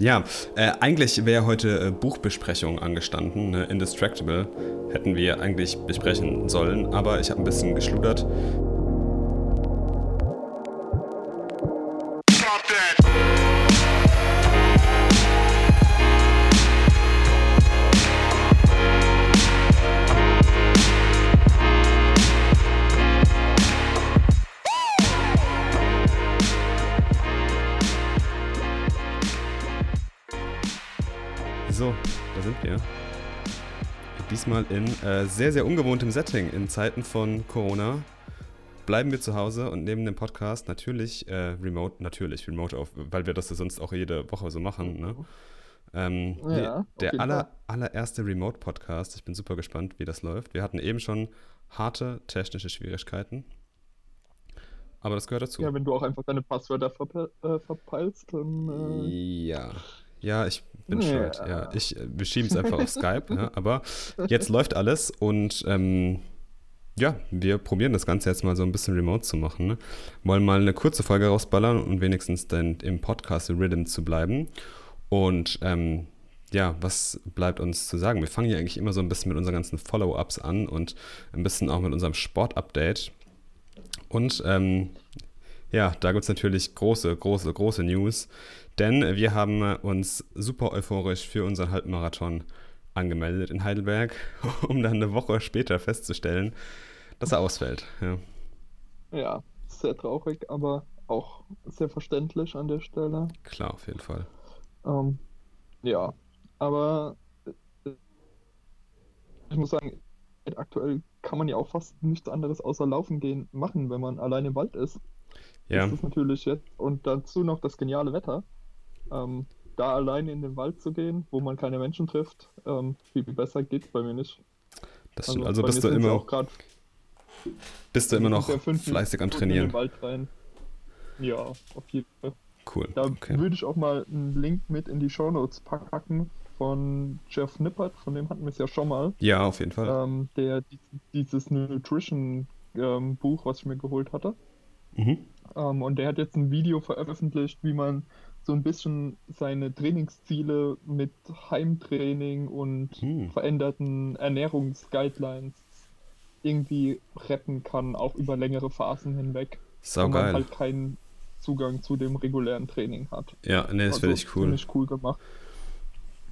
Ja, äh, eigentlich wäre heute äh, Buchbesprechung angestanden. Ne? Indistractable hätten wir eigentlich besprechen sollen, aber ich habe ein bisschen geschludert. Diesmal in äh, sehr, sehr ungewohntem Setting. In Zeiten von Corona bleiben wir zu Hause und nehmen den Podcast natürlich äh, remote, natürlich remote auf, weil wir das ja sonst auch jede Woche so machen. Ne? Ähm, ja, nee, der aller, allererste Remote-Podcast. Ich bin super gespannt, wie das läuft. Wir hatten eben schon harte technische Schwierigkeiten. Aber das gehört dazu. Ja, wenn du auch einfach deine Passwörter verpe äh, verpeilst, dann. Äh... Ja. Ja, ich bin ja. schuld. Ja, ich, äh, wir schieben es einfach auf Skype. Ja, aber jetzt läuft alles und ähm, ja, wir probieren das Ganze jetzt mal so ein bisschen remote zu machen. Ne? Wollen mal eine kurze Folge rausballern und wenigstens dann im Podcast Rhythm zu bleiben. Und ähm, ja, was bleibt uns zu sagen? Wir fangen ja eigentlich immer so ein bisschen mit unseren ganzen Follow-ups an und ein bisschen auch mit unserem Sport-Update. Und ähm, ja, da gibt es natürlich große, große, große News. Denn wir haben uns super euphorisch für unseren Halbmarathon angemeldet in Heidelberg, um dann eine Woche später festzustellen, dass er ausfällt. Ja, ja sehr traurig, aber auch sehr verständlich an der Stelle. Klar, auf jeden Fall. Ähm, ja, aber äh, ich muss sagen, aktuell kann man ja auch fast nichts anderes außer laufen gehen machen, wenn man allein im Wald ist. Ja. Das ist natürlich jetzt und dazu noch das geniale Wetter. Ähm, da alleine in den Wald zu gehen, wo man keine Menschen trifft, ähm, viel besser geht bei mir nicht. Das also, also bist du immer auch grad, bist du immer noch fleißig am Trainieren. In den Wald rein. Ja, auf jeden Fall. Cool. Da okay. würde ich auch mal einen Link mit in die Show Notes packen von Jeff Nippert, von dem hatten wir es ja schon mal. Ja, auf jeden Fall. Ähm, der dieses Nutrition ähm, Buch, was ich mir geholt hatte. Mhm. Ähm, und der hat jetzt ein Video veröffentlicht, wie man so ein bisschen seine Trainingsziele mit Heimtraining und hm. veränderten Ernährungsguidelines irgendwie retten kann, auch über längere Phasen hinweg. Sau geil. man halt keinen Zugang zu dem regulären Training hat. Ja, nee, das also, finde ich cool. Finde ich cool gemacht.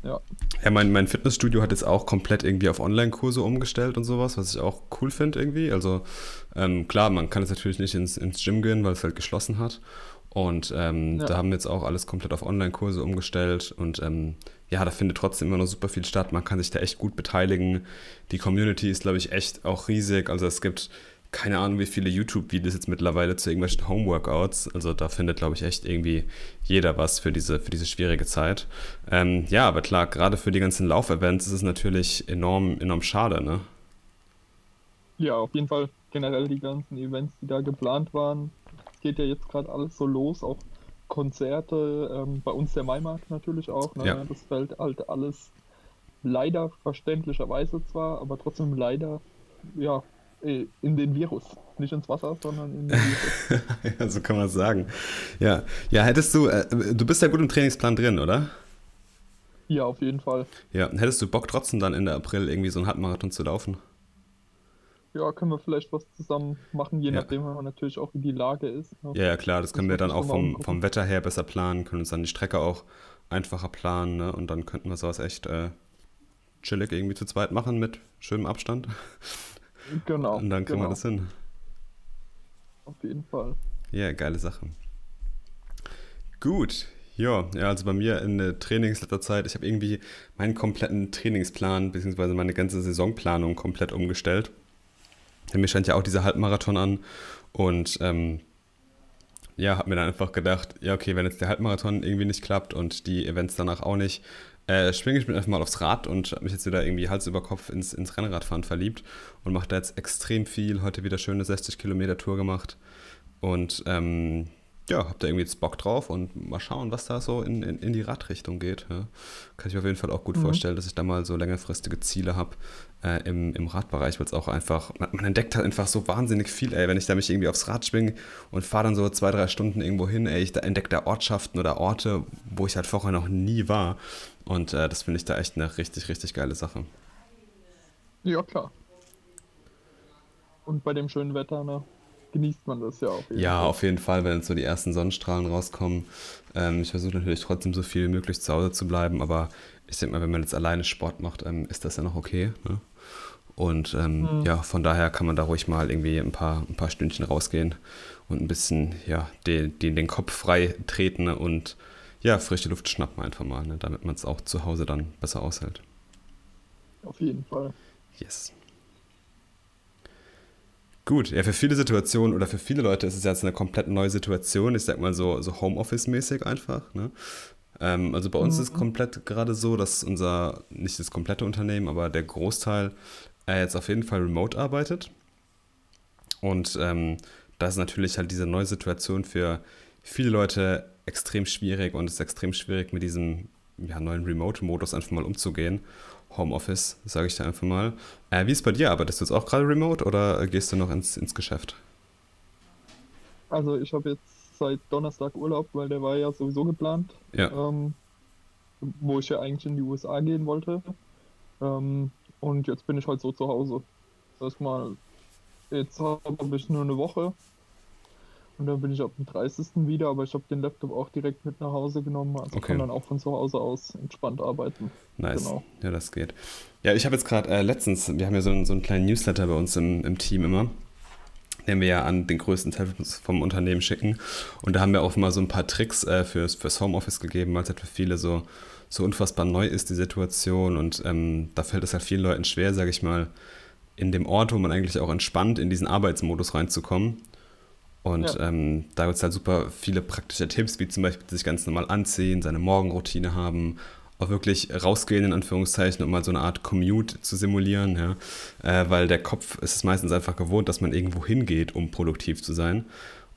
Ja. Ja, mein, mein Fitnessstudio hat jetzt auch komplett irgendwie auf Online-Kurse umgestellt und sowas, was ich auch cool finde irgendwie. Also ähm, klar, man kann jetzt natürlich nicht ins, ins Gym gehen, weil es halt geschlossen hat. Und ähm, ja. da haben wir jetzt auch alles komplett auf Online-Kurse umgestellt und ähm, ja, da findet trotzdem immer noch super viel statt. Man kann sich da echt gut beteiligen. Die Community ist, glaube ich, echt auch riesig. Also es gibt keine Ahnung, wie viele YouTube-Videos jetzt mittlerweile zu irgendwelchen Homeworkouts. Also da findet, glaube ich, echt irgendwie jeder was für diese, für diese schwierige Zeit. Ähm, ja, aber klar, gerade für die ganzen Laufevents ist es natürlich enorm, enorm schade, ne? Ja, auf jeden Fall generell die ganzen Events, die da geplant waren, geht ja jetzt gerade alles so los, auch Konzerte, ähm, bei uns der Maimarkt natürlich auch. Ne? Ja. Das fällt halt alles leider verständlicherweise zwar, aber trotzdem leider ja in den Virus. Nicht ins Wasser, sondern in den Virus. ja, so kann man es sagen. Ja. ja, hättest du, äh, du bist ja gut im Trainingsplan drin, oder? Ja, auf jeden Fall. Ja, hättest du Bock trotzdem dann Ende April irgendwie so einen Halbmarathon zu laufen? ja, können wir vielleicht was zusammen machen, je ja. nachdem, natürlich auch, wie die Lage ist. Ne? Ja, ja, klar, das können das wir dann auch vom, vom Wetter her besser planen, können uns dann die Strecke auch einfacher planen ne? und dann könnten wir sowas echt äh, chillig irgendwie zu zweit machen mit schönem Abstand. Genau. Und dann kriegen genau. wir das hin. Auf jeden Fall. Ja, geile Sache. Gut, ja, ja, also bei mir in der Trainingsleiterzeit, ich habe irgendwie meinen kompletten Trainingsplan bzw. meine ganze Saisonplanung komplett umgestellt. Mir stand ja auch dieser Halbmarathon an und ähm, ja, habe mir dann einfach gedacht, ja, okay, wenn jetzt der Halbmarathon irgendwie nicht klappt und die Events danach auch nicht, äh, schwinge ich mich einfach mal aufs Rad und habe mich jetzt wieder irgendwie Hals über Kopf ins, ins Rennradfahren verliebt und mache da jetzt extrem viel. Heute wieder schöne 60 Kilometer Tour gemacht und ähm, ja, habt ihr irgendwie jetzt Bock drauf und mal schauen, was da so in, in, in die Radrichtung geht. Ja. Kann ich mir auf jeden Fall auch gut mhm. vorstellen, dass ich da mal so längerfristige Ziele habe äh, im, im Radbereich, weil es auch einfach, man, man, entdeckt halt einfach so wahnsinnig viel, ey, wenn ich da mich irgendwie aufs Rad schwinge und fahre dann so zwei, drei Stunden irgendwo hin, ey, ich da entdecke da Ortschaften oder Orte, wo ich halt vorher noch nie war. Und äh, das finde ich da echt eine richtig, richtig geile Sache. Ja, klar. Und bei dem schönen Wetter, ne? Genießt man das ja auch. Ja, Fall. auf jeden Fall, wenn so die ersten Sonnenstrahlen rauskommen. Ähm, ich versuche natürlich trotzdem so viel wie möglich zu Hause zu bleiben, aber ich denke mal, wenn man jetzt alleine Sport macht, ähm, ist das ja noch okay. Ne? Und ähm, mhm. ja, von daher kann man da ruhig mal irgendwie ein paar, ein paar Stündchen rausgehen und ein bisschen ja, den, den, den Kopf frei treten und ja, frische Luft schnappen einfach mal, ne? damit man es auch zu Hause dann besser aushält. Auf jeden Fall. Yes. Gut, ja, für viele Situationen oder für viele Leute ist es jetzt eine komplett neue Situation. Ich sag mal so, so Homeoffice-mäßig einfach. Ne? Ähm, also bei uns mhm. ist komplett gerade so, dass unser, nicht das komplette Unternehmen, aber der Großteil äh, jetzt auf jeden Fall remote arbeitet. Und ähm, da ist natürlich halt diese neue Situation für viele Leute extrem schwierig und es ist extrem schwierig mit diesem ja, neuen Remote-Modus einfach mal umzugehen. Homeoffice, sage ich da einfach mal. Äh, wie ist es bei dir? Arbeitest du jetzt auch gerade remote oder gehst du noch ins, ins Geschäft? Also ich habe jetzt seit Donnerstag Urlaub, weil der war ja sowieso geplant. Ja. Ähm, wo ich ja eigentlich in die USA gehen wollte. Ähm, und jetzt bin ich halt so zu Hause. Erstmal, jetzt habe ich nur eine Woche und dann bin ich ab dem 30. wieder, aber ich habe den Laptop auch direkt mit nach Hause genommen. Also okay. kann dann auch von zu Hause aus entspannt arbeiten. Nice. Genau. Ja, das geht. Ja, ich habe jetzt gerade äh, letztens, wir haben ja so einen, so einen kleinen Newsletter bei uns im, im Team immer den wir ja an den größten Teil vom Unternehmen schicken. Und da haben wir auch mal so ein paar Tricks äh, fürs, fürs Homeoffice gegeben, weil es halt für viele so, so unfassbar neu ist, die Situation. Und ähm, da fällt es halt vielen Leuten schwer, sage ich mal, in dem Ort, wo man eigentlich auch entspannt in diesen Arbeitsmodus reinzukommen. Und ja. ähm, da gibt es halt super viele praktische Tipps, wie zum Beispiel sich ganz normal anziehen, seine Morgenroutine haben, auch wirklich rausgehen, in Anführungszeichen, um mal so eine Art Commute zu simulieren, ja. Äh, weil der Kopf ist es meistens einfach gewohnt, dass man irgendwo hingeht, um produktiv zu sein.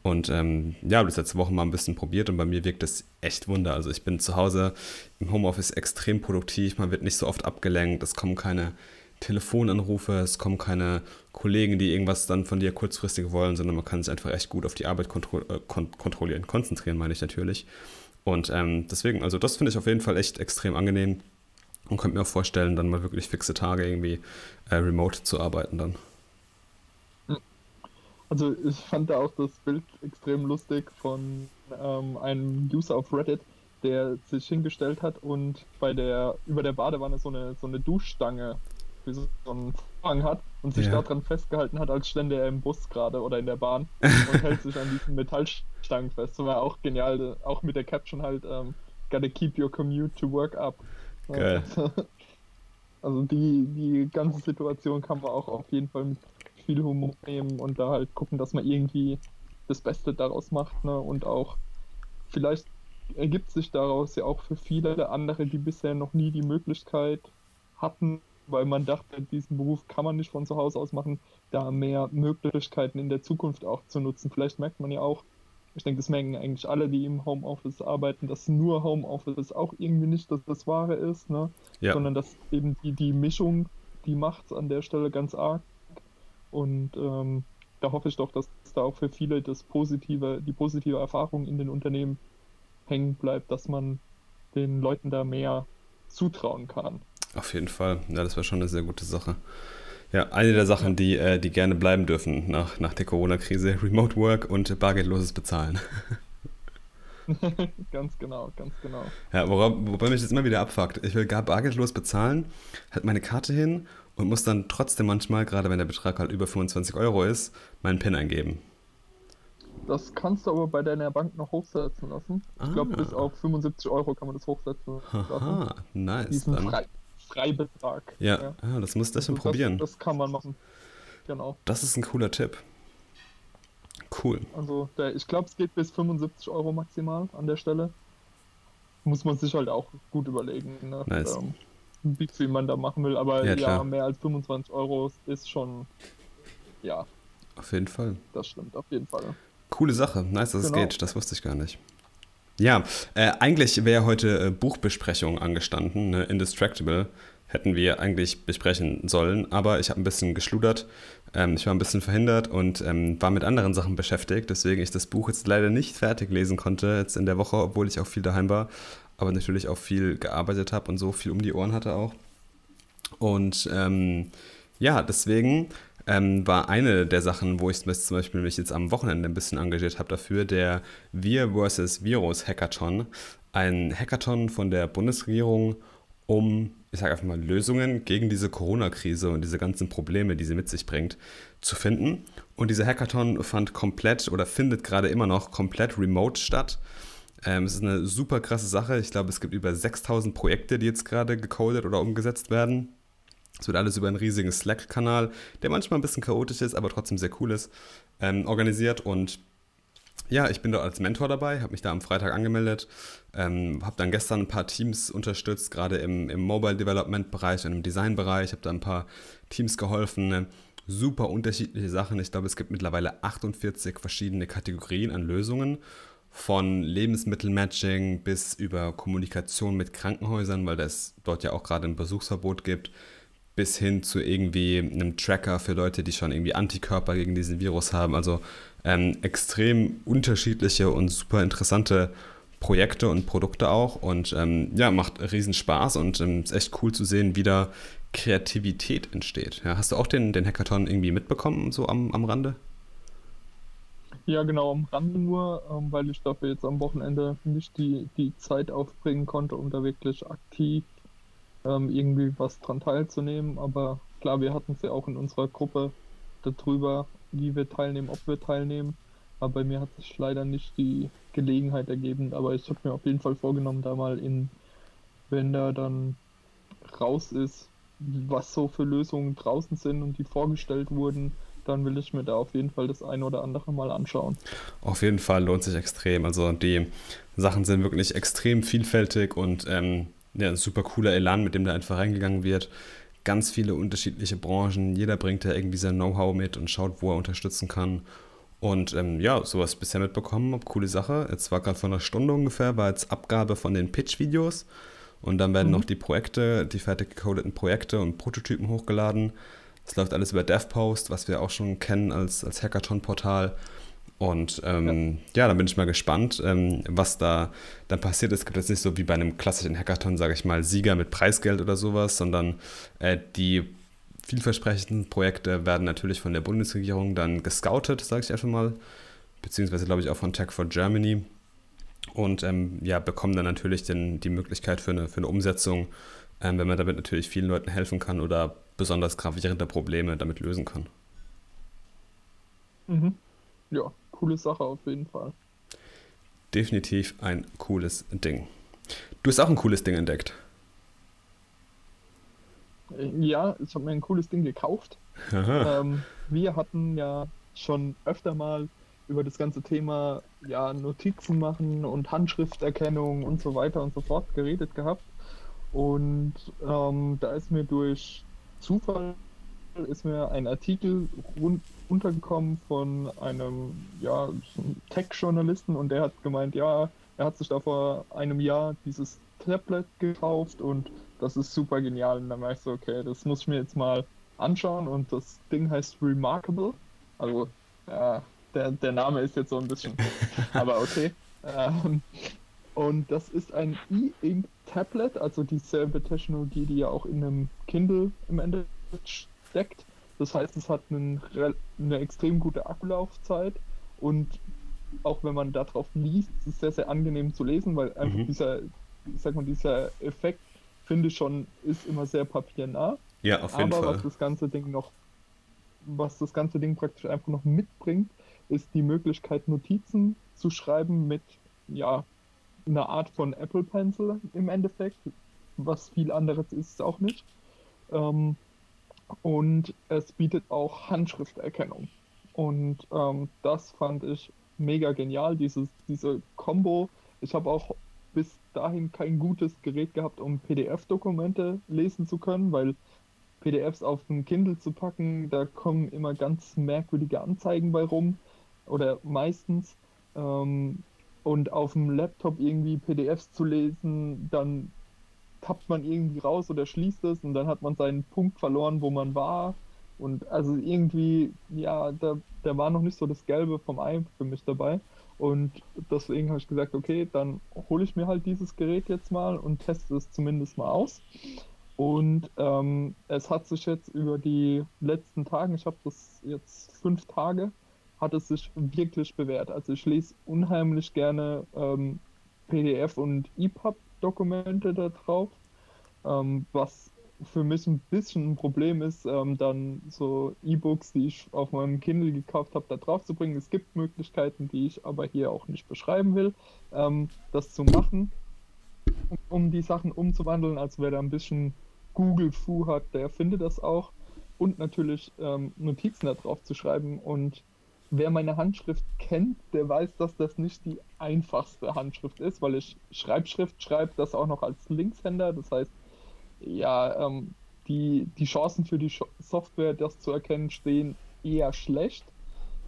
Und ähm, ja, habe das letzte Woche mal ein bisschen probiert und bei mir wirkt das echt Wunder. Also ich bin zu Hause im Homeoffice extrem produktiv, man wird nicht so oft abgelenkt, es kommen keine Telefonanrufe, es kommen keine Kollegen, die irgendwas dann von dir kurzfristig wollen, sondern man kann sich einfach echt gut auf die Arbeit kontro äh, kon kontrollieren, konzentrieren, meine ich natürlich. Und ähm, deswegen, also das finde ich auf jeden Fall echt extrem angenehm und könnte mir auch vorstellen, dann mal wirklich fixe Tage irgendwie äh, remote zu arbeiten dann. Also ich fand da auch das Bild extrem lustig von ähm, einem User auf Reddit, der sich hingestellt hat und bei der über der Badewanne so eine so eine Duschstange wie so einen Vorhang hat und sich ja. daran festgehalten hat, als stände er im Bus gerade oder in der Bahn und hält sich an diesen Metallstangen fest. Das war auch genial, auch mit der Caption halt, ähm, gotta keep your commute to work up. Geil. Also die, die ganze Situation kann man auch auf jeden Fall mit viel Humor nehmen und da halt gucken, dass man irgendwie das Beste daraus macht ne? und auch vielleicht ergibt sich daraus ja auch für viele andere, die bisher noch nie die Möglichkeit hatten, weil man dachte, diesen Beruf kann man nicht von zu Hause aus machen, da mehr Möglichkeiten in der Zukunft auch zu nutzen. Vielleicht merkt man ja auch, ich denke, das merken eigentlich alle, die im Homeoffice arbeiten, dass nur Homeoffice auch irgendwie nicht das, das Wahre ist, ne? Ja. sondern dass eben die, die Mischung, die macht an der Stelle ganz arg. Und ähm, da hoffe ich doch, dass da auch für viele das positive, die positive Erfahrung in den Unternehmen hängen bleibt, dass man den Leuten da mehr zutrauen kann. Auf jeden Fall. Ja, das wäre schon eine sehr gute Sache. Ja, eine der Sachen, die, äh, die gerne bleiben dürfen nach, nach der Corona-Krise, Remote Work und bargeldloses Bezahlen. ganz genau, ganz genau. Ja, worauf, wobei mich das immer wieder abfuckt. Ich will gar bargeldlos bezahlen, halt meine Karte hin und muss dann trotzdem manchmal, gerade wenn der Betrag halt über 25 Euro ist, meinen PIN eingeben. Das kannst du aber bei deiner Bank noch hochsetzen lassen. Ich glaube, ah. bis auf 75 Euro kann man das hochsetzen lassen. Aha, nice. Diesen dann. Frei Freibetrag. Ja, ja. Ah, das muss das also probieren. Das, das kann man machen. Genau. Das ist ein cooler Tipp. Cool. Also der, ich glaube, es geht bis 75 Euro maximal an der Stelle. Muss man sich halt auch gut überlegen, ne? nice. ähm, wie viel man da machen will. Aber ja, ja mehr als 25 Euro ist schon, ja. Auf jeden Fall. Das stimmt, auf jeden Fall. Coole Sache. Nice, dass genau. es geht. Das wusste ich gar nicht. Ja, äh, eigentlich wäre heute äh, Buchbesprechung angestanden, ne? Indistractable hätten wir eigentlich besprechen sollen, aber ich habe ein bisschen geschludert, ähm, ich war ein bisschen verhindert und ähm, war mit anderen Sachen beschäftigt, deswegen ich das Buch jetzt leider nicht fertig lesen konnte jetzt in der Woche, obwohl ich auch viel daheim war, aber natürlich auch viel gearbeitet habe und so viel um die Ohren hatte auch. Und ähm, ja, deswegen ähm, war eine der Sachen, wo ich zum Beispiel mich jetzt am Wochenende ein bisschen engagiert habe dafür, der Wir vs. Virus Hackathon. Ein Hackathon von der Bundesregierung, um, ich sage einfach mal, Lösungen gegen diese Corona-Krise und diese ganzen Probleme, die sie mit sich bringt, zu finden. Und dieser Hackathon fand komplett oder findet gerade immer noch komplett remote statt. Ähm, es ist eine super krasse Sache. Ich glaube, es gibt über 6000 Projekte, die jetzt gerade gecodet oder umgesetzt werden. Es wird alles über einen riesigen Slack-Kanal, der manchmal ein bisschen chaotisch ist, aber trotzdem sehr cool ist, ähm, organisiert. Und ja, ich bin dort als Mentor dabei, habe mich da am Freitag angemeldet, ähm, habe dann gestern ein paar Teams unterstützt, gerade im, im Mobile Development Bereich und im Design Bereich, habe da ein paar Teams geholfen. Super unterschiedliche Sachen. Ich glaube, es gibt mittlerweile 48 verschiedene Kategorien an Lösungen. Von Lebensmittelmatching bis über Kommunikation mit Krankenhäusern, weil es dort ja auch gerade ein Besuchsverbot gibt, bis hin zu irgendwie einem Tracker für Leute, die schon irgendwie Antikörper gegen diesen Virus haben. Also ähm, extrem unterschiedliche und super interessante Projekte und Produkte auch. Und ähm, ja, macht riesen Spaß und ähm, ist echt cool zu sehen, wie da Kreativität entsteht. Ja, hast du auch den, den Hackathon irgendwie mitbekommen, so am, am Rande? Ja, genau, am Rande nur, ähm, weil ich dafür jetzt am Wochenende nicht die, die Zeit aufbringen konnte, um da wirklich aktiv ähm, irgendwie was dran teilzunehmen. Aber klar, wir hatten es ja auch in unserer Gruppe darüber, wie wir teilnehmen, ob wir teilnehmen. Aber bei mir hat sich leider nicht die Gelegenheit ergeben. Aber ich habe mir auf jeden Fall vorgenommen, da mal in, wenn da dann raus ist, was so für Lösungen draußen sind und die vorgestellt wurden, dann will ich mir da auf jeden Fall das eine oder andere mal anschauen. Auf jeden Fall lohnt sich extrem. Also die Sachen sind wirklich extrem vielfältig und ähm, ja, ein super cooler Elan, mit dem da einfach reingegangen wird. Ganz viele unterschiedliche Branchen, jeder bringt da irgendwie sein Know-how mit und schaut, wo er unterstützen kann. Und ähm, ja, sowas bisher mitbekommen, habe, coole Sache. Jetzt war gerade vor einer Stunde ungefähr, war jetzt Abgabe von den Pitch-Videos. Und dann werden mhm. noch die Projekte, die fertig gecodeten Projekte und Prototypen hochgeladen. Es läuft alles über DevPost, was wir auch schon kennen als, als Hackathon-Portal. Und ähm, ja. ja. dann bin ich mal gespannt, ähm, was da dann passiert. Es gibt jetzt nicht so wie bei einem klassischen Hackathon, sage ich mal, Sieger mit Preisgeld oder sowas, sondern äh, die vielversprechenden Projekte werden natürlich von der Bundesregierung dann gescoutet, sage ich einfach mal, beziehungsweise glaube ich auch von Tech for Germany und ähm, ja, bekommen dann natürlich den, die Möglichkeit für eine, für eine Umsetzung, ähm, wenn man damit natürlich vielen Leuten helfen kann oder besonders gravierende Probleme damit lösen kann. Mhm. Ja, coole Sache auf jeden Fall. Definitiv ein cooles Ding. Du hast auch ein cooles Ding entdeckt. Äh, ja, ich habe mir ein cooles Ding gekauft. Ähm, wir hatten ja schon öfter mal über das ganze Thema ja, Notizen machen und Handschrifterkennung und so weiter und so fort geredet gehabt. Und ähm, da ist mir durch Zufall ist mir ein Artikel rund, untergekommen von einem ja, Tech-Journalisten und der hat gemeint, ja, er hat sich da vor einem Jahr dieses Tablet gekauft und das ist super genial. Und dann war ich so, okay, das muss ich mir jetzt mal anschauen und das Ding heißt Remarkable. Also, ja, der, der Name ist jetzt so ein bisschen, aber okay. Ähm, und das ist ein E-Ink Tablet, also dieselbe Technologie, die ja auch in einem Kindle im Endeffekt steckt. Das heißt, es hat einen, eine extrem gute Akkulaufzeit und auch wenn man darauf liest, ist es sehr, sehr angenehm zu lesen, weil einfach mhm. dieser, ich sag mal, dieser Effekt, finde ich schon, ist immer sehr papiernah. Ja, auf jeden Aber Fall. was das ganze Ding noch, was das ganze Ding praktisch einfach noch mitbringt, ist die Möglichkeit, Notizen zu schreiben mit, ja, einer Art von Apple Pencil im Endeffekt. Was viel anderes ist es auch nicht. Ähm, und es bietet auch Handschrifterkennung. Und ähm, das fand ich mega genial, dieses, diese Combo. Ich habe auch bis dahin kein gutes Gerät gehabt, um PDF-Dokumente lesen zu können, weil PDFs auf ein Kindle zu packen, da kommen immer ganz merkwürdige Anzeigen bei rum. oder meistens. Ähm, und auf dem Laptop irgendwie PDFs zu lesen, dann tappt man irgendwie raus oder schließt es und dann hat man seinen Punkt verloren, wo man war. Und also irgendwie, ja, da, da war noch nicht so das Gelbe vom Ei für mich dabei. Und deswegen habe ich gesagt, okay, dann hole ich mir halt dieses Gerät jetzt mal und teste es zumindest mal aus. Und ähm, es hat sich jetzt über die letzten Tage, ich habe das jetzt fünf Tage, hat es sich wirklich bewährt. Also ich lese unheimlich gerne ähm, PDF und EPUB-Dokumente da drauf, ähm, was für mich ein bisschen ein Problem ist, ähm, dann so E-Books, die ich auf meinem Kindle gekauft habe, da drauf zu bringen. Es gibt Möglichkeiten, die ich aber hier auch nicht beschreiben will, ähm, das zu machen, um, um, die Sachen umzuwandeln. Also wer da ein bisschen Google-Fu hat, der findet das auch. Und natürlich ähm, Notizen da drauf zu schreiben. Und wer meine Handschrift kennt, der weiß, dass das nicht die einfachste Handschrift ist, weil ich Schreibschrift schreibe, das auch noch als Linkshänder. Das heißt, ja, ähm, die, die Chancen für die Software, das zu erkennen, stehen eher schlecht.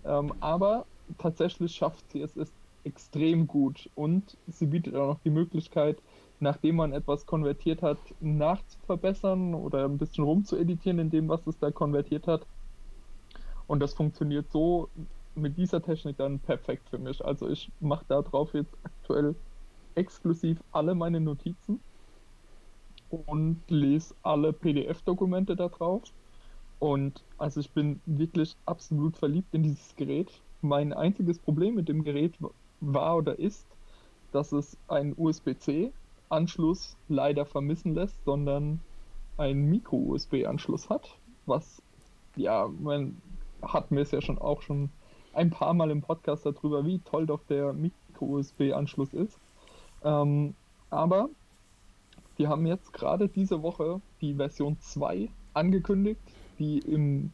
Ähm, aber tatsächlich schafft sie es ist extrem gut und sie bietet auch noch die Möglichkeit, nachdem man etwas konvertiert hat, nachzuverbessern oder ein bisschen rumzueditieren in dem, was es da konvertiert hat. Und das funktioniert so mit dieser Technik dann perfekt für mich. Also ich mache da drauf jetzt aktuell exklusiv alle meine Notizen und lese alle PDF-Dokumente da drauf. Und also ich bin wirklich absolut verliebt in dieses Gerät. Mein einziges Problem mit dem Gerät war oder ist, dass es einen USB-C-Anschluss leider vermissen lässt, sondern einen Micro-USB-Anschluss hat, was ja, man hat mir es ja schon auch schon ein paar Mal im Podcast darüber, wie toll doch der Micro-USB-Anschluss ist. Ähm, aber die haben jetzt gerade diese Woche die Version 2 angekündigt, die im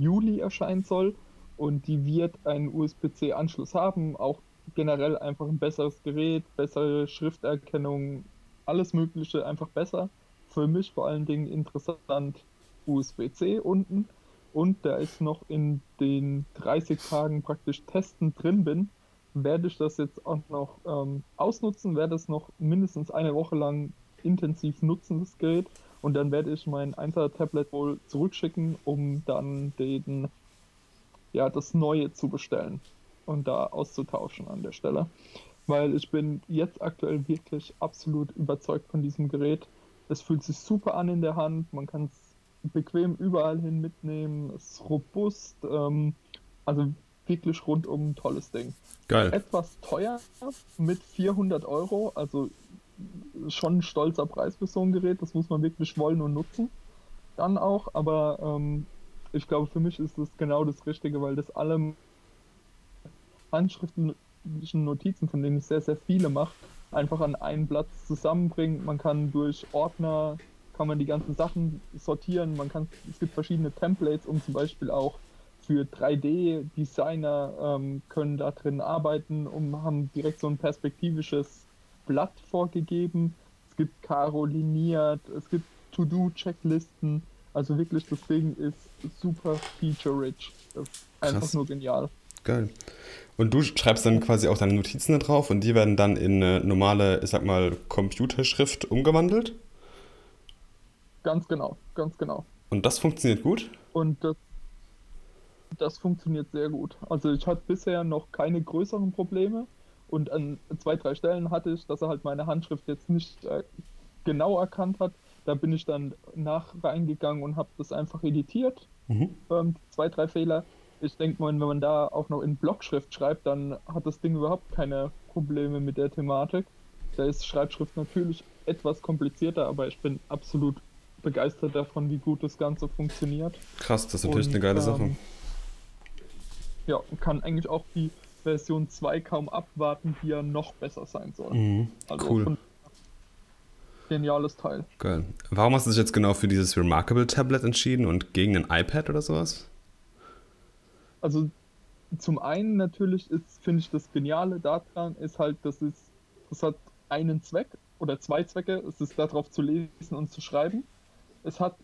Juli erscheinen soll und die wird einen USB-C-Anschluss haben, auch generell einfach ein besseres Gerät, bessere Schrifterkennung, alles Mögliche einfach besser. Für mich vor allen Dingen interessant USB-C unten und da ich noch in den 30 Tagen praktisch testen drin bin, werde ich das jetzt auch noch ähm, ausnutzen, werde es noch mindestens eine Woche lang intensiv nutzen, das Gerät. Und dann werde ich mein 1er Tablet wohl zurückschicken, um dann den, ja, das Neue zu bestellen und da auszutauschen an der Stelle. Weil ich bin jetzt aktuell wirklich absolut überzeugt von diesem Gerät. Es fühlt sich super an in der Hand, man kann es bequem überall hin mitnehmen, ist robust, ähm, also wirklich rundum ein tolles Ding. Geil. Etwas teuer mit 400 Euro, also schon ein stolzer Preis für so ein Gerät. Das muss man wirklich wollen und nutzen. Dann auch, aber ähm, ich glaube, für mich ist das genau das Richtige, weil das alle handschriftlichen Notizen, von denen ich sehr, sehr viele mache, einfach an einen Platz zusammenbringt. Man kann durch Ordner, kann man die ganzen Sachen sortieren. Man kann, es gibt verschiedene Templates, um zum Beispiel auch für 3D-Designer ähm, können da drin arbeiten und haben direkt so ein perspektivisches Blatt vorgegeben. Es gibt karoliniert, es gibt To-Do-Checklisten. Also wirklich, das Ding ist super feature-rich. Das ist einfach Krass. nur genial. Geil. Und du schreibst dann quasi auch deine Notizen da drauf und die werden dann in eine normale, ich sag mal, Computerschrift umgewandelt? Ganz genau, ganz genau. Und das funktioniert gut? Und das, das funktioniert sehr gut. Also ich hatte bisher noch keine größeren Probleme. Und an zwei, drei Stellen hatte ich, dass er halt meine Handschrift jetzt nicht äh, genau erkannt hat. Da bin ich dann nach reingegangen und habe das einfach editiert. Mhm. Ähm, zwei, drei Fehler. Ich denke mal, wenn man da auch noch in Blockschrift schreibt, dann hat das Ding überhaupt keine Probleme mit der Thematik. Da ist Schreibschrift natürlich etwas komplizierter, aber ich bin absolut begeistert davon, wie gut das Ganze funktioniert. Krass, das ist natürlich und, eine geile Sache. Ähm, ja, kann eigentlich auch die Version 2 kaum abwarten, die ja noch besser sein soll. Mhm, also cool. Geniales Teil. Geil. Warum hast du dich jetzt genau für dieses Remarkable Tablet entschieden und gegen ein iPad oder sowas? Also zum einen natürlich ist, finde ich, das Geniale daran ist halt, dass es, das hat einen Zweck oder zwei Zwecke. Es ist darauf zu lesen und zu schreiben. Es hat,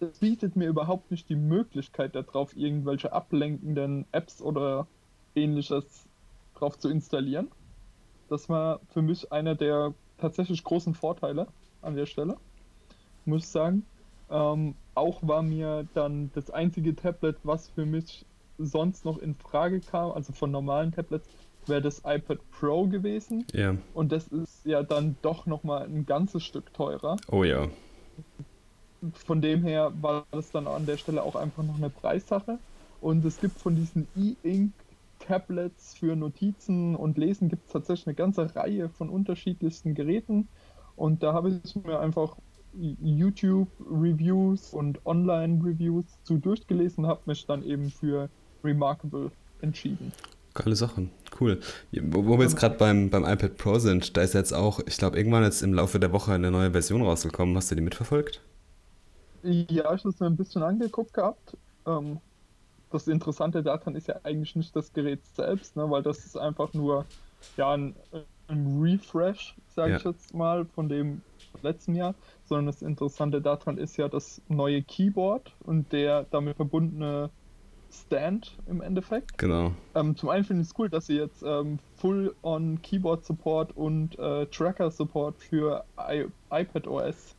es bietet mir überhaupt nicht die Möglichkeit darauf, irgendwelche ablenkenden Apps oder ähnliches drauf zu installieren. Das war für mich einer der tatsächlich großen Vorteile an der Stelle, muss ich sagen. Ähm, auch war mir dann das einzige Tablet, was für mich sonst noch in Frage kam, also von normalen Tablets, wäre das iPad Pro gewesen. Ja. Und das ist ja dann doch nochmal ein ganzes Stück teurer. Oh ja. Von dem her war das dann an der Stelle auch einfach noch eine Preissache. Und es gibt von diesen E-Ink Tablets für Notizen und Lesen gibt es tatsächlich eine ganze Reihe von unterschiedlichsten Geräten. Und da habe ich mir einfach YouTube-Reviews und Online-Reviews zu durchgelesen, habe mich dann eben für Remarkable entschieden. Geile Sache, cool. Wo, wo wir jetzt gerade beim, beim iPad Pro sind, da ist jetzt auch, ich glaube, irgendwann jetzt im Laufe der Woche eine neue Version rausgekommen. Hast du die mitverfolgt? Ja, ich habe es mir ein bisschen angeguckt gehabt. Ähm, das Interessante daran ist ja eigentlich nicht das Gerät selbst, ne, weil das ist einfach nur ja, ein, ein Refresh, sage ja. ich jetzt mal, von dem letzten Jahr, sondern das Interessante daran ist ja das neue Keyboard und der damit verbundene Stand im Endeffekt. Genau. Ähm, zum einen finde ich es cool, dass sie jetzt ähm, Full-on Keyboard Support und äh, Tracker Support für I iPad OS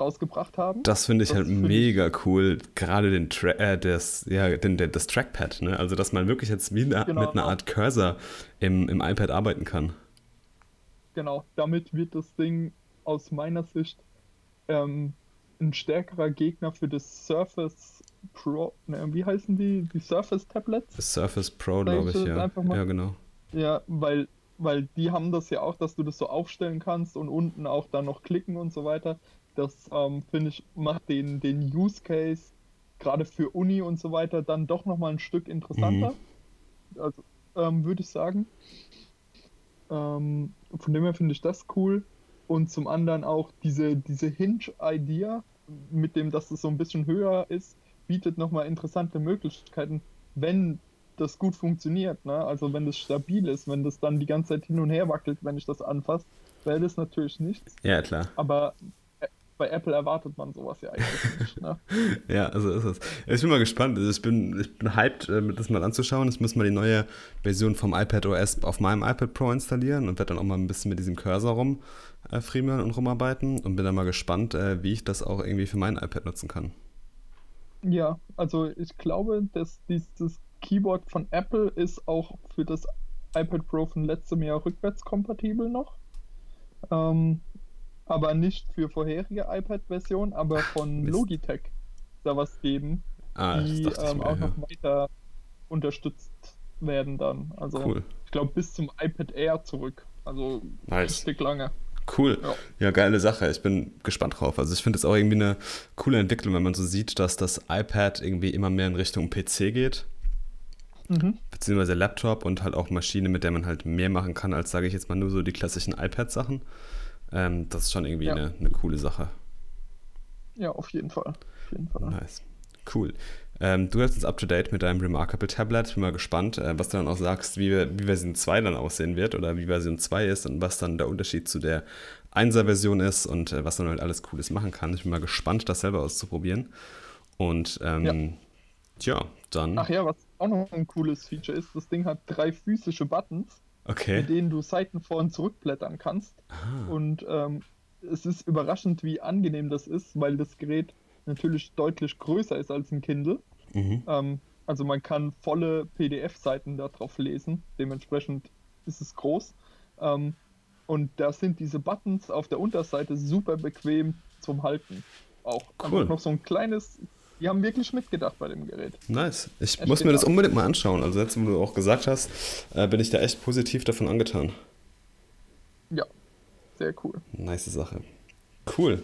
rausgebracht haben. Das finde ich das halt find mega ich cool, gerade den Tra äh, das, ja, den, den, das Trackpad, ne? Also dass man wirklich jetzt wie eine, genau. mit einer Art Cursor im, im iPad arbeiten kann. Genau, damit wird das Ding aus meiner Sicht ähm, ein stärkerer Gegner für das Surface Pro, ne, wie heißen die? Die Surface Tablets? Das Surface Pro, glaube ich, ja. Ja, genau. Ja, weil, weil die haben das ja auch, dass du das so aufstellen kannst und unten auch dann noch klicken und so weiter. Das ähm, finde ich, macht den, den Use Case gerade für Uni und so weiter dann doch nochmal ein Stück interessanter. Mhm. Also ähm, würde ich sagen. Ähm, von dem her finde ich das cool. Und zum anderen auch diese, diese Hinge-Idea, mit dem, dass es so ein bisschen höher ist, bietet nochmal interessante Möglichkeiten, wenn das gut funktioniert. Ne? Also wenn das stabil ist, wenn das dann die ganze Zeit hin und her wackelt, wenn ich das anfasse, wäre das natürlich nichts. Ja, klar. Aber bei Apple erwartet man sowas ja eigentlich nicht. Ne? ja, also ist es. Ich bin mal gespannt. Also ich bin, ich bin hyped, äh, das mal anzuschauen. Ich muss mal die neue Version vom iPad OS auf meinem iPad Pro installieren und werde dann auch mal ein bisschen mit diesem Cursor rum äh, friemeln und rumarbeiten und bin dann mal gespannt, äh, wie ich das auch irgendwie für mein iPad nutzen kann. Ja, also ich glaube, dass dieses Keyboard von Apple ist auch für das iPad Pro von letztem Jahr rückwärtskompatibel noch. Ähm, aber nicht für vorherige iPad-Versionen, aber von Mist. Logitech da was geben, ah, die ähm, auch noch weiter unterstützt werden dann. Also cool. ich glaube bis zum iPad Air zurück. Also nice. richtig lange. Cool. Ja. ja. geile Sache. Ich bin gespannt drauf. Also ich finde es auch irgendwie eine coole Entwicklung, wenn man so sieht, dass das iPad irgendwie immer mehr in Richtung PC geht. Mhm. Beziehungsweise Laptop und halt auch Maschine, mit der man halt mehr machen kann, als sage ich jetzt mal nur so die klassischen iPad-Sachen. Ähm, das ist schon irgendwie ja. eine, eine coole Sache. Ja, auf jeden Fall. Auf jeden Fall. Nice. Cool. Ähm, du hast uns up to date mit deinem Remarkable Tablet. Ich bin mal gespannt, äh, was du dann auch sagst, wie, wie Version 2 dann aussehen wird oder wie Version 2 ist und was dann der Unterschied zu der 1er Version ist und äh, was man halt alles Cooles machen kann. Ich bin mal gespannt, das selber auszuprobieren. Und ähm, ja. tja, dann. Ach ja, was auch noch ein cooles Feature ist, das Ding hat drei physische Buttons, okay. mit denen du Seiten vor und zurückblättern kannst. Ah. Und ähm, es ist überraschend, wie angenehm das ist, weil das Gerät natürlich deutlich größer ist als ein Kindle. Mhm. Ähm, also man kann volle PDF-Seiten darauf lesen, dementsprechend ist es groß. Ähm, und da sind diese Buttons auf der Unterseite super bequem zum Halten. Auch cool. noch so ein kleines, die haben wirklich mitgedacht bei dem Gerät. Nice. Ich es muss mir das unbedingt mal anschauen. Also jetzt, wo du auch gesagt hast, äh, bin ich da echt positiv davon angetan. Ja, sehr cool. Nice Sache. Cool.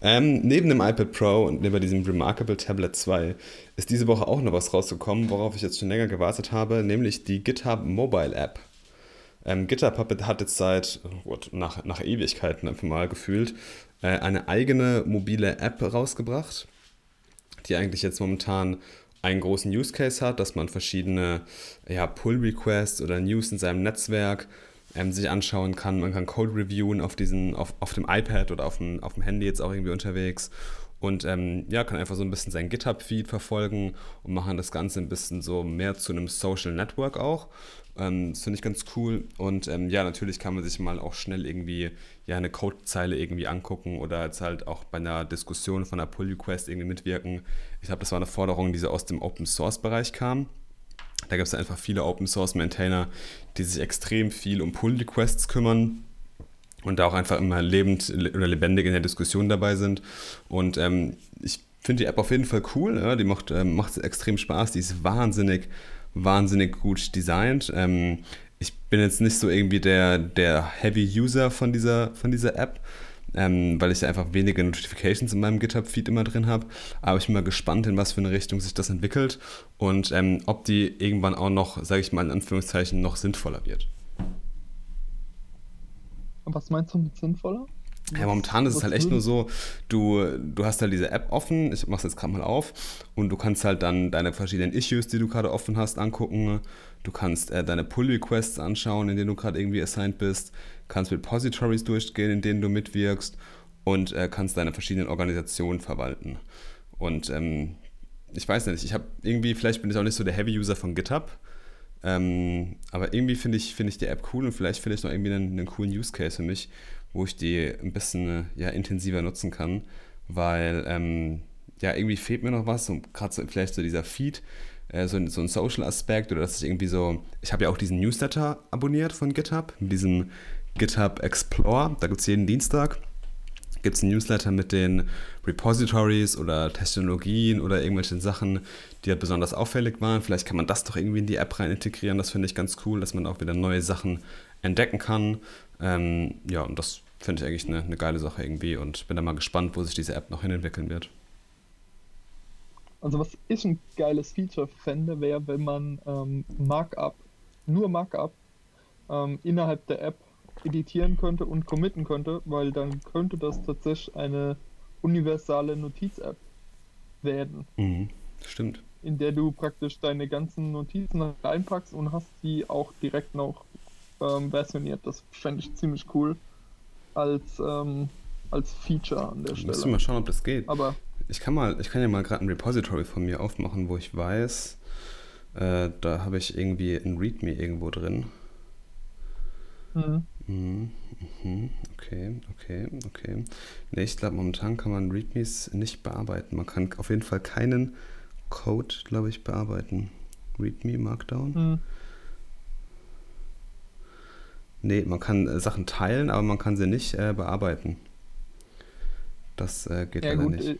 Ähm, neben dem iPad Pro und neben diesem Remarkable Tablet 2 ist diese Woche auch noch was rausgekommen, worauf ich jetzt schon länger gewartet habe, nämlich die GitHub Mobile App. Ähm, GitHub hat jetzt seit oh nach, nach Ewigkeiten einfach mal gefühlt äh, eine eigene mobile App rausgebracht, die eigentlich jetzt momentan einen großen Use Case hat, dass man verschiedene ja, Pull-Requests oder News in seinem Netzwerk ähm, sich anschauen kann. Man kann Code reviewen auf, diesen, auf, auf dem iPad oder auf dem, auf dem Handy jetzt auch irgendwie unterwegs. Und ähm, ja, kann einfach so ein bisschen sein GitHub-Feed verfolgen und machen das Ganze ein bisschen so mehr zu einem Social Network auch. Ähm, das finde ich ganz cool. Und ähm, ja, natürlich kann man sich mal auch schnell irgendwie ja, eine Codezeile irgendwie angucken oder jetzt halt auch bei einer Diskussion von einer Pull-Request irgendwie mitwirken. Ich glaube, das war eine Forderung, die so aus dem Open-Source-Bereich kam. Da gibt es einfach viele Open-Source-Maintainer, die sich extrem viel um Pull-Requests kümmern und da auch einfach immer lebend oder lebendig in der Diskussion dabei sind. Und ähm, ich finde die App auf jeden Fall cool. Ja? Die macht, ähm, macht extrem Spaß. Die ist wahnsinnig, wahnsinnig gut designt. Ähm, ich bin jetzt nicht so irgendwie der, der Heavy-User von dieser, von dieser App, ähm, weil ich einfach wenige Notifications in meinem GitHub-Feed immer drin habe. Aber ich bin mal gespannt, in was für eine Richtung sich das entwickelt und ähm, ob die irgendwann auch noch, sage ich mal in Anführungszeichen, noch sinnvoller wird. Was meinst du mit sinnvoller? Ja, momentan ist es halt echt nur so, du, du hast halt diese App offen, ich mach's jetzt gerade mal auf, und du kannst halt dann deine verschiedenen Issues, die du gerade offen hast, angucken. Du kannst äh, deine Pull-Requests anschauen, in denen du gerade irgendwie assigned bist, kannst Repositories durchgehen, in denen du mitwirkst und äh, kannst deine verschiedenen Organisationen verwalten. Und ähm, ich weiß nicht, ich habe irgendwie, vielleicht bin ich auch nicht so der Heavy-User von GitHub, ähm, aber irgendwie finde ich, find ich die App cool und vielleicht finde ich noch irgendwie einen, einen, coolen Use Case für mich, wo ich die ein bisschen ja, intensiver nutzen kann, weil ähm, ja, irgendwie fehlt mir noch was, so, gerade so, vielleicht so dieser Feed, äh, so, so ein Social-Aspekt oder dass ich irgendwie so, ich habe ja auch diesen Newsletter abonniert von GitHub, mit diesem GitHub Explore, da gibt es jeden Dienstag gibt es ein Newsletter mit den Repositories oder Technologien oder irgendwelchen Sachen, die halt besonders auffällig waren. Vielleicht kann man das doch irgendwie in die App rein integrieren. Das finde ich ganz cool, dass man auch wieder neue Sachen entdecken kann. Ähm, ja, und das finde ich eigentlich eine, eine geile Sache irgendwie und bin da mal gespannt, wo sich diese App noch hinentwickeln wird. Also was ich ein geiles Feature fände, wäre, wenn man ähm, Markup, nur Markup, ähm, innerhalb der App editieren könnte und committen könnte, weil dann könnte das tatsächlich eine universale Notiz-App werden. Mhm, stimmt. In der du praktisch deine ganzen Notizen reinpackst und hast die auch direkt noch ähm, versioniert. Das fände ich ziemlich cool als, ähm, als Feature an der Stelle. Müssen wir mal schauen, ob das geht. Aber ich kann mal, ich kann ja mal gerade ein Repository von mir aufmachen, wo ich weiß, äh, da habe ich irgendwie ein README irgendwo drin. Mhm. Mhm, mhm. Okay, okay, okay. Ne, ich glaube, momentan kann man READMEs nicht bearbeiten. Man kann auf jeden Fall keinen Code, glaube ich, bearbeiten. README Markdown? Mhm. Nee, man kann äh, Sachen teilen, aber man kann sie nicht äh, bearbeiten. Das äh, geht ja, leider gut, nicht.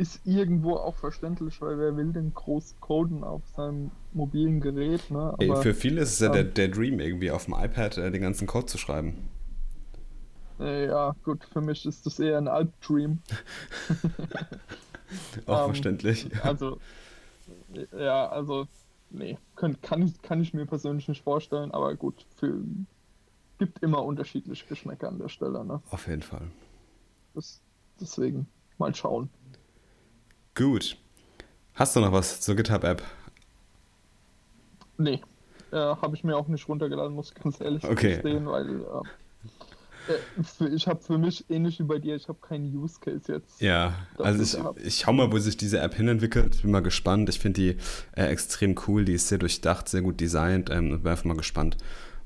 Äh, ist irgendwo auch verständlich, weil wer will denn groß coden auf seinem mobilen Gerät, ne? Aber, Ey, für viele ist es ja der, der Dream, irgendwie auf dem iPad äh, den ganzen Code zu schreiben. Äh, ja, gut, für mich ist das eher ein Albdream. auch ähm, verständlich. Also, ja, also, nee, kann, kann, ich, kann ich mir persönlich nicht vorstellen, aber gut, für, gibt immer unterschiedliche Geschmäcker an der Stelle, ne? Auf jeden Fall. Das, deswegen, mal schauen. Gut. Hast du noch was zur GitHub-App? Nee, äh, habe ich mir auch nicht runtergeladen, muss ich ganz ehrlich okay. gestehen, weil äh, ich habe für mich ähnlich wie bei dir, ich habe keinen Use Case jetzt. Ja, also ich, ich schau mal, wo sich diese App hinentwickelt. Bin mal gespannt. Ich finde die äh, extrem cool. Die ist sehr durchdacht, sehr gut designt. Ähm, bin einfach mal gespannt,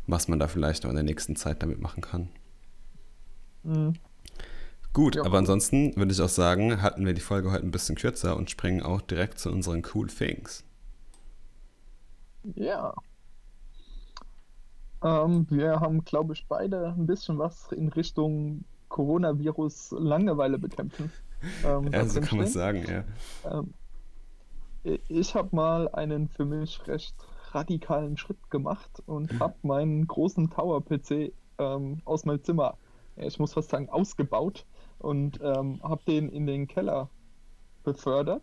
was man da vielleicht noch in der nächsten Zeit damit machen kann. Mhm. Gut, ja. aber ansonsten würde ich auch sagen, halten wir die Folge heute ein bisschen kürzer und springen auch direkt zu unseren Cool Things. Ja. Ähm, wir haben, glaube ich, beide ein bisschen was in Richtung Coronavirus Langeweile bekämpfen. Ähm, ja, so kann man sagen, ja. Ähm, ich habe mal einen für mich recht radikalen Schritt gemacht und habe meinen großen Tower-PC ähm, aus meinem Zimmer, ich muss fast sagen, ausgebaut und ähm, habe den in den Keller befördert.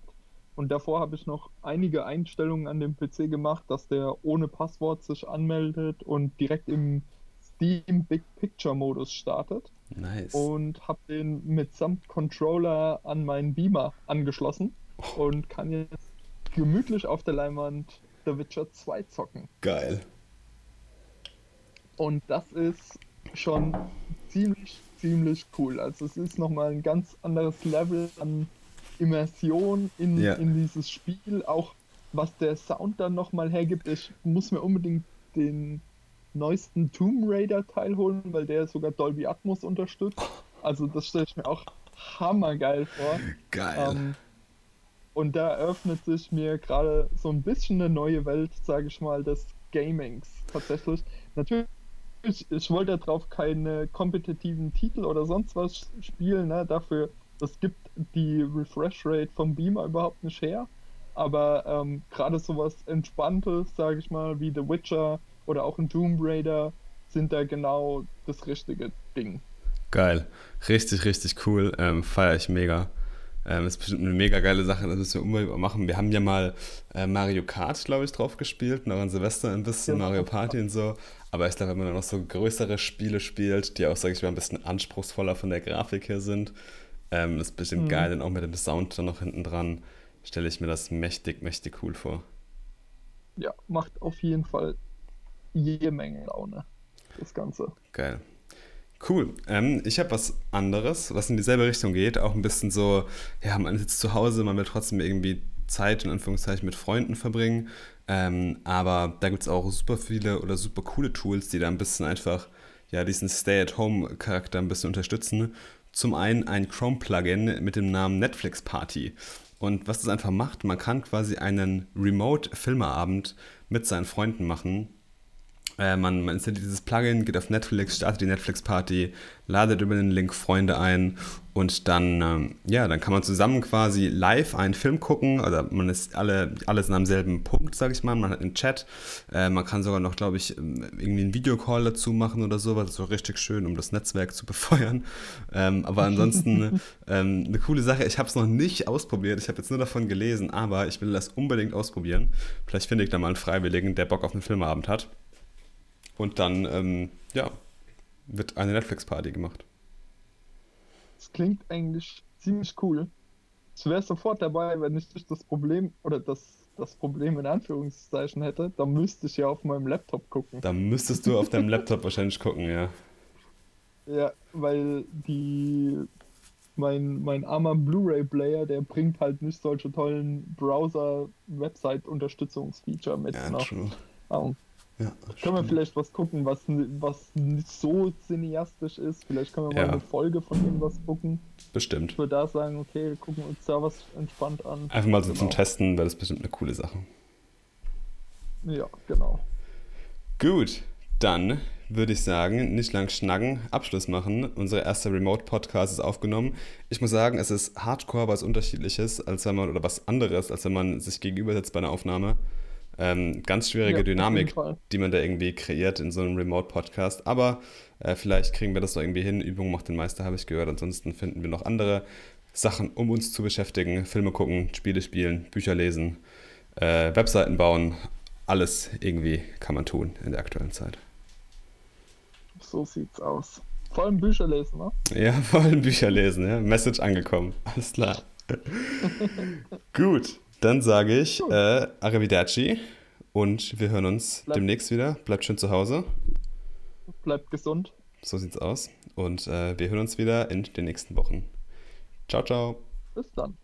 Und davor habe ich noch einige Einstellungen an dem PC gemacht, dass der ohne Passwort sich anmeldet und direkt im Steam Big Picture Modus startet. Nice. Und habe den mitsamt Controller an meinen Beamer angeschlossen oh. und kann jetzt gemütlich auf der Leinwand The Witcher 2 zocken. Geil. Und das ist schon ziemlich ziemlich cool. Also es ist nochmal ein ganz anderes Level an Immersion in, ja. in dieses Spiel. Auch was der Sound dann nochmal hergibt. Ich muss mir unbedingt den neuesten Tomb Raider Teil holen, weil der sogar Dolby Atmos unterstützt. Also das stelle ich mir auch hammergeil vor. Geil. Ähm, und da eröffnet sich mir gerade so ein bisschen eine neue Welt, sage ich mal, des Gamings tatsächlich. Natürlich, ich, ich wollte darauf keine kompetitiven Titel oder sonst was spielen, ne? dafür, das gibt die Refresh Rate vom Beamer überhaupt nicht her. Aber ähm, gerade sowas Entspanntes, sage ich mal, wie The Witcher oder auch ein Tomb Raider, sind da genau das richtige Ding. Geil. Richtig, richtig cool. Ähm, Feiere ich mega. Ähm, ist bestimmt eine mega geile Sache, das müssen wir unbedingt machen. Wir haben ja mal äh, Mario Kart, glaube ich, drauf gespielt, noch an Silvester ein bisschen, ja. Mario Party und so. Aber ich glaube, wenn man dann noch so größere Spiele spielt, die auch, sage ich mal, ein bisschen anspruchsvoller von der Grafik her sind, ähm, ist bestimmt mhm. geil, dann auch mit dem Sound dann noch hinten dran, stelle ich mir das mächtig, mächtig cool vor. Ja, macht auf jeden Fall jede Menge Laune, das Ganze. Geil. Cool. Ähm, ich habe was anderes, was in dieselbe Richtung geht. Auch ein bisschen so, ja, man ist jetzt zu Hause, man will trotzdem irgendwie Zeit in Anführungszeichen mit Freunden verbringen. Ähm, aber da gibt es auch super viele oder super coole Tools, die da ein bisschen einfach ja, diesen Stay-at-Home-Charakter ein bisschen unterstützen. Zum einen ein Chrome-Plugin mit dem Namen Netflix Party. Und was das einfach macht, man kann quasi einen Remote-Filmeabend mit seinen Freunden machen äh, man, man installiert dieses Plugin, geht auf Netflix, startet die Netflix-Party, ladet über den Link Freunde ein und dann, ähm, ja, dann kann man zusammen quasi live einen Film gucken. Oder man ist alle, alles in einem selben Punkt, sag ich mal. Man hat einen Chat. Äh, man kann sogar noch, glaube ich, ähm, irgendwie einen Videocall dazu machen oder sowas. Das ist auch richtig schön, um das Netzwerk zu befeuern. Ähm, aber ansonsten ähm, eine coole Sache. Ich habe es noch nicht ausprobiert. Ich habe jetzt nur davon gelesen, aber ich will das unbedingt ausprobieren. Vielleicht finde ich da mal einen Freiwilligen, der Bock auf einen Filmabend hat. Und dann, ähm, ja, wird eine Netflix-Party gemacht. Das klingt eigentlich ziemlich cool. Ich wäre sofort dabei, wenn ich das Problem oder das, das Problem in Anführungszeichen hätte, dann müsste ich ja auf meinem Laptop gucken. Dann müsstest du auf deinem Laptop wahrscheinlich gucken, ja. Ja, weil die mein, mein armer Blu-ray-Player, der bringt halt nicht solche tollen Browser-Website-Unterstützungsfeature mit. Ja, noch. true. Um, ja, können wir vielleicht was gucken, was, was nicht so cineastisch ist? Vielleicht können wir mal ja. eine Folge von irgendwas gucken. Bestimmt. Ich würde da sagen, okay, wir gucken uns da was entspannt an. Einfach mal so genau. zum Testen, wäre das bestimmt eine coole Sache. Ja, genau. Gut, dann würde ich sagen, nicht lang schnacken, Abschluss machen. Unser erster Remote-Podcast ist aufgenommen. Ich muss sagen, es ist hardcore was Unterschiedliches, als wenn man, oder was anderes, als wenn man sich gegenüber sitzt bei einer Aufnahme. Ähm, ganz schwierige ja, Dynamik, die man da irgendwie kreiert in so einem Remote-Podcast. Aber äh, vielleicht kriegen wir das noch irgendwie hin. Übung macht den Meister, habe ich gehört. Ansonsten finden wir noch andere Sachen, um uns zu beschäftigen. Filme gucken, Spiele spielen, Bücher lesen, äh, Webseiten bauen. Alles irgendwie kann man tun in der aktuellen Zeit. So sieht's aus. Vor allem Bücher lesen, ne? Ja, vor allem Bücher lesen, ja. Message angekommen. Alles klar. Gut, dann sage ich äh, Arrivederci und wir hören uns Bleib demnächst wieder. Bleibt schön zu Hause. Bleibt gesund. So sieht's aus. Und äh, wir hören uns wieder in den nächsten Wochen. Ciao, ciao. Bis dann.